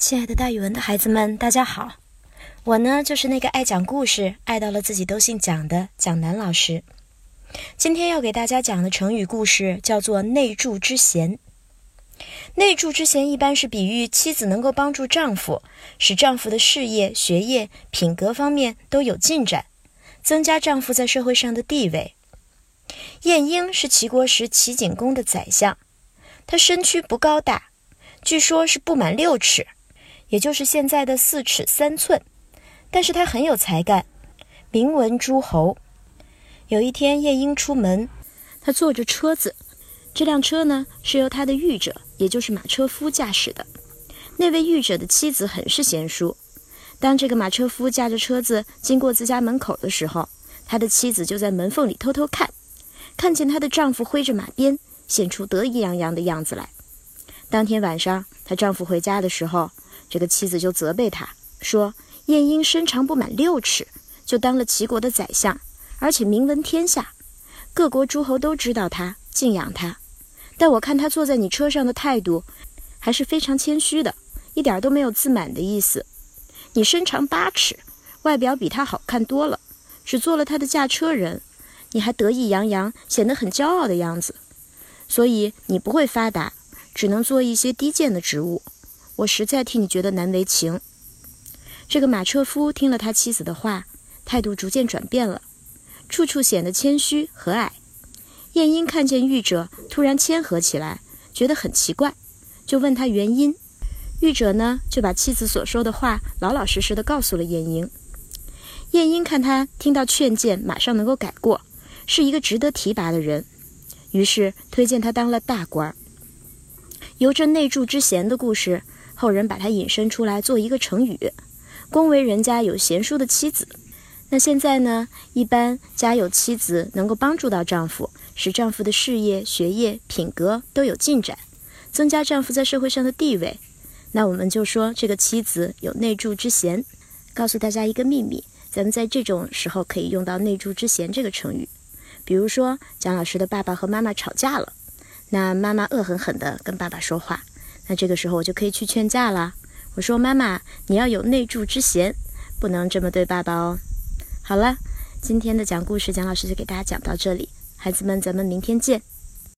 亲爱的，大语文的孩子们，大家好！我呢，就是那个爱讲故事、爱到了自己都姓蒋的蒋楠老师。今天要给大家讲的成语故事叫做“内助之贤”。内助之贤一般是比喻妻子能够帮助丈夫，使丈夫的事业、学业、品格方面都有进展，增加丈夫在社会上的地位。晏婴是齐国时齐景公的宰相，他身躯不高大，据说是不满六尺。也就是现在的四尺三寸，但是他很有才干，名闻诸侯。有一天，晏婴出门，他坐着车子，这辆车呢是由他的御者，也就是马车夫驾驶的。那位御者的妻子很是贤淑。当这个马车夫驾着车子经过自家门口的时候，他的妻子就在门缝里偷偷看，看见她的丈夫挥着马鞭，显出得意洋洋的样子来。当天晚上，她丈夫回家的时候，这个妻子就责备他说：“晏婴身长不满六尺，就当了齐国的宰相，而且名闻天下，各国诸侯都知道他，敬仰他。但我看他坐在你车上的态度，还是非常谦虚的，一点都没有自满的意思。你身长八尺，外表比他好看多了，只做了他的驾车人，你还得意洋洋，显得很骄傲的样子。所以你不会发达，只能做一些低贱的职务。”我实在替你觉得难为情。这个马车夫听了他妻子的话，态度逐渐转变了，处处显得谦虚和蔼。晏婴看见御者突然谦和起来，觉得很奇怪，就问他原因。御者呢，就把妻子所说的话老老实实的告诉了晏婴。晏婴看他听到劝谏，马上能够改过，是一个值得提拔的人，于是推荐他当了大官儿。由这内助之贤的故事。后人把它引申出来做一个成语，恭维人家有贤淑的妻子。那现在呢，一般家有妻子能够帮助到丈夫，使丈夫的事业、学业、品格都有进展，增加丈夫在社会上的地位。那我们就说这个妻子有内助之贤。告诉大家一个秘密，咱们在这种时候可以用到内助之贤这个成语。比如说，蒋老师的爸爸和妈妈吵架了，那妈妈恶狠狠地跟爸爸说话。那这个时候我就可以去劝架了。我说：“妈妈，你要有内助之嫌，不能这么对爸爸哦。”好了，今天的讲故事，蒋老师就给大家讲到这里。孩子们，咱们明天见。